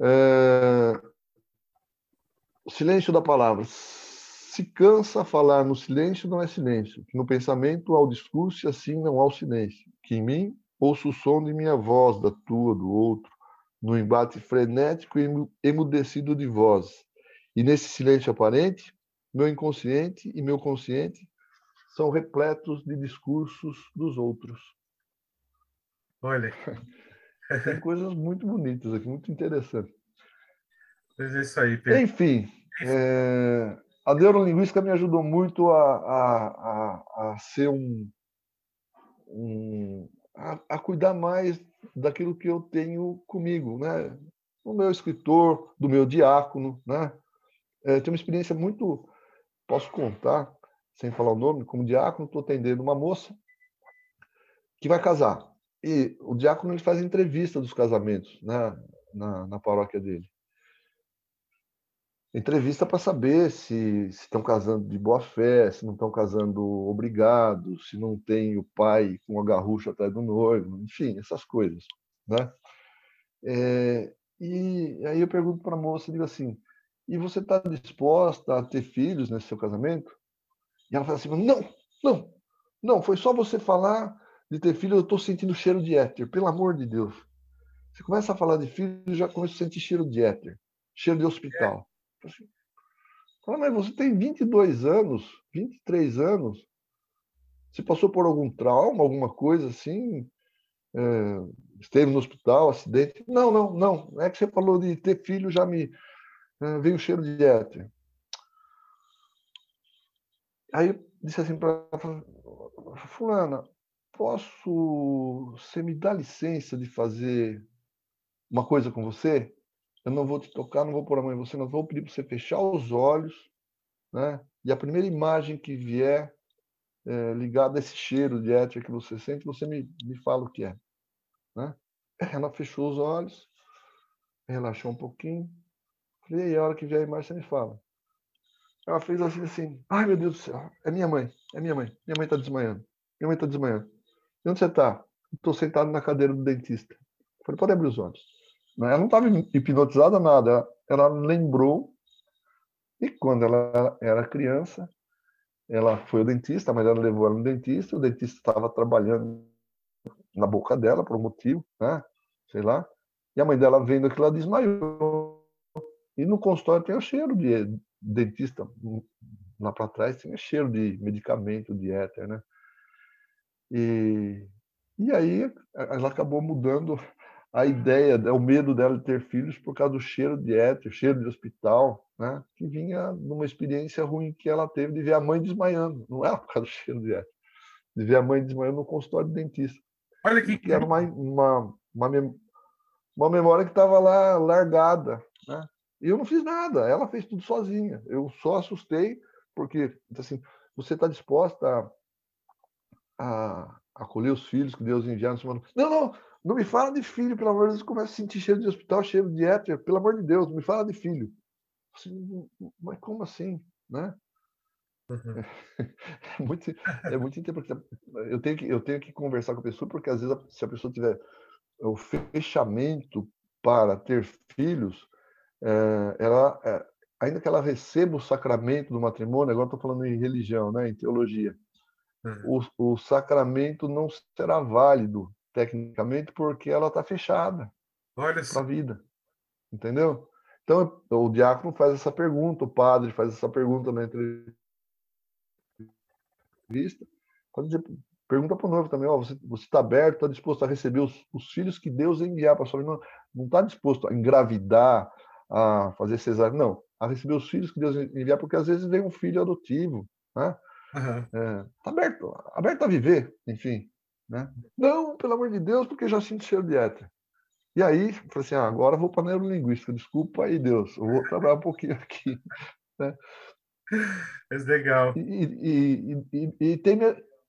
É... O silêncio da palavra. Se cansa falar no silêncio, não é silêncio. Que no pensamento há o discurso e assim não há o silêncio. Que em mim ouço o som de minha voz, da tua, do outro, no embate frenético e emudecido de voz. E nesse silêncio aparente, meu inconsciente e meu consciente são repletos de discursos dos outros. Olha. Tem coisas muito bonitas aqui, muito interessantes. Mas é isso aí, Pedro. Enfim, é, a neurolinguística me ajudou muito a, a, a, a ser um. um a, a, cuidar mais daquilo que eu tenho comigo, né? Do meu escritor, do meu diácono, né? É, tenho uma experiência muito posso contar, sem falar o nome, como diácono, estou atendendo uma moça que vai casar. E o diácono ele faz entrevista dos casamentos né, na, na paróquia dele. Entrevista para saber se estão casando de boa fé, se não estão casando obrigados, se não tem o pai com a garrucha atrás do noivo, enfim, essas coisas. Né? É, e aí eu pergunto para a moça, digo assim, e você está disposta a ter filhos nesse seu casamento? E ela fala assim: não, não, não, foi só você falar de ter filho, eu estou sentindo cheiro de éter, pelo amor de Deus. Você começa a falar de filho, já começa a sentir cheiro de éter, cheiro de hospital. É. Fala, mas você tem 22 anos, 23 anos, você passou por algum trauma, alguma coisa assim? É, esteve no hospital, acidente? Não, não, não. É que você falou de ter filho, já me, ah, veio o cheiro de éter. Aí eu disse assim para fulana, posso, você me dá licença de fazer uma coisa com você? Eu não vou te tocar, não vou pôr a mão em você, não vou pedir para você fechar os olhos, né? E a primeira imagem que vier é, ligada a esse cheiro de éter que você sente, você me, me fala o que é. Né? Ela fechou os olhos, relaxou um pouquinho, Falei, e a hora que vier a imagem, você me fala. Ela fez assim, assim, ai meu Deus do céu, é minha mãe, é minha mãe. Minha mãe está desmanhando. Minha mãe está desmanhando. E onde você está? Estou sentado na cadeira do dentista. Falei, pode abrir os olhos. Ela não estava hipnotizada, nada. Ela lembrou. E quando ela era criança, ela foi ao dentista, mas ela levou ela no dentista. O dentista estava trabalhando na boca dela por um motivo, né? Sei lá. E a mãe dela vendo aquilo, ela desmaiou. E no consultório tem o cheiro de dentista lá para trás, o cheiro de medicamento, de éter, né? E, e aí ela acabou mudando a ideia, o medo dela de ter filhos por causa do cheiro de éter, cheiro de hospital, né? Que vinha numa experiência ruim que ela teve de ver a mãe desmaiando. Não era por causa do cheiro de éter, de ver a mãe desmaiando no consultório de dentista. Olha que, que era uma, uma, uma, uma memória que estava lá largada? E eu não fiz nada, ela fez tudo sozinha. Eu só assustei, porque assim, você está disposta a, a acolher os filhos que Deus enviar no semana. Não, não, não me fala de filho, pelo amor de Deus. Começa a sentir cheiro de hospital, cheiro de éter, pelo amor de Deus, não me fala de filho. Assim, mas como assim? Né? Uhum. É, muito, é muito interpretativo. Eu tenho, que, eu tenho que conversar com a pessoa, porque às vezes, se a pessoa tiver o fechamento para ter filhos, ela, é, ainda que ela receba o sacramento do matrimônio, agora estou falando em religião, né, em teologia, uhum. o, o sacramento não será válido tecnicamente porque ela está fechada para a vida, entendeu? Então o diácono faz essa pergunta, o padre faz essa pergunta na entrevista, pode dizer, Pergunta para o noivo também, ó, você está aberto, está disposto a receber os, os filhos que Deus enviar para sua vida? Não está disposto a engravidar, a fazer cesárea, não. A receber os filhos que Deus enviar, porque às vezes vem um filho adotivo, né? Uhum. É, tá aberto, aberto a viver, enfim. Né? Não, pelo amor de Deus, porque já sinto cheiro de éter. E aí, falei assim, ah, agora vou para a neurolinguística, desculpa aí, Deus, eu vou trabalhar um pouquinho aqui. Né? É legal. E, e, e, e, tem,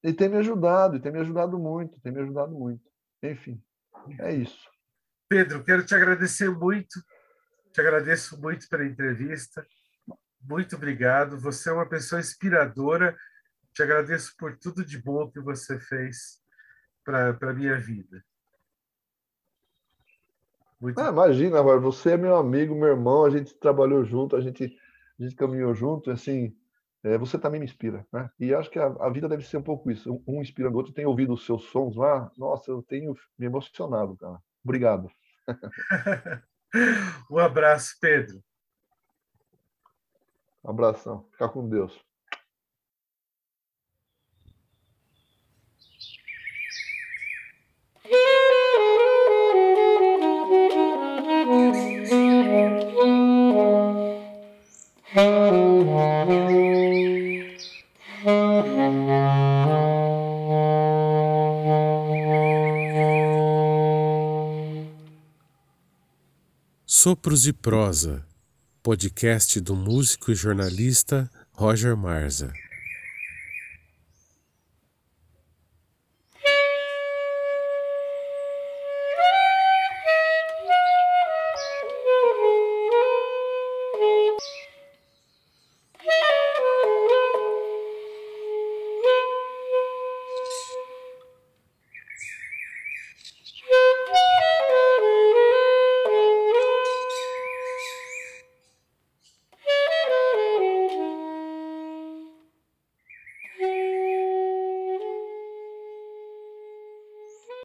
e tem me ajudado, e tem me ajudado muito, tem me ajudado muito. Enfim, é isso. Pedro, quero te agradecer muito, te agradeço muito pela entrevista. Muito obrigado. Você é uma pessoa inspiradora. Te agradeço por tudo de bom que você fez para a minha vida. Muito... Ah, imagina, agora você é meu amigo, meu irmão, a gente trabalhou junto, a gente, a gente caminhou junto, assim, é, você também me inspira, né? E acho que a, a, vida deve ser um pouco isso, um, um inspirando o outro. Tem ouvido os seus sons lá, nossa, eu tenho me emocionado, cara. Obrigado. um abraço, Pedro. Um abração. Fica com Deus. Sopros de Prosa, podcast do músico e jornalista Roger Marza.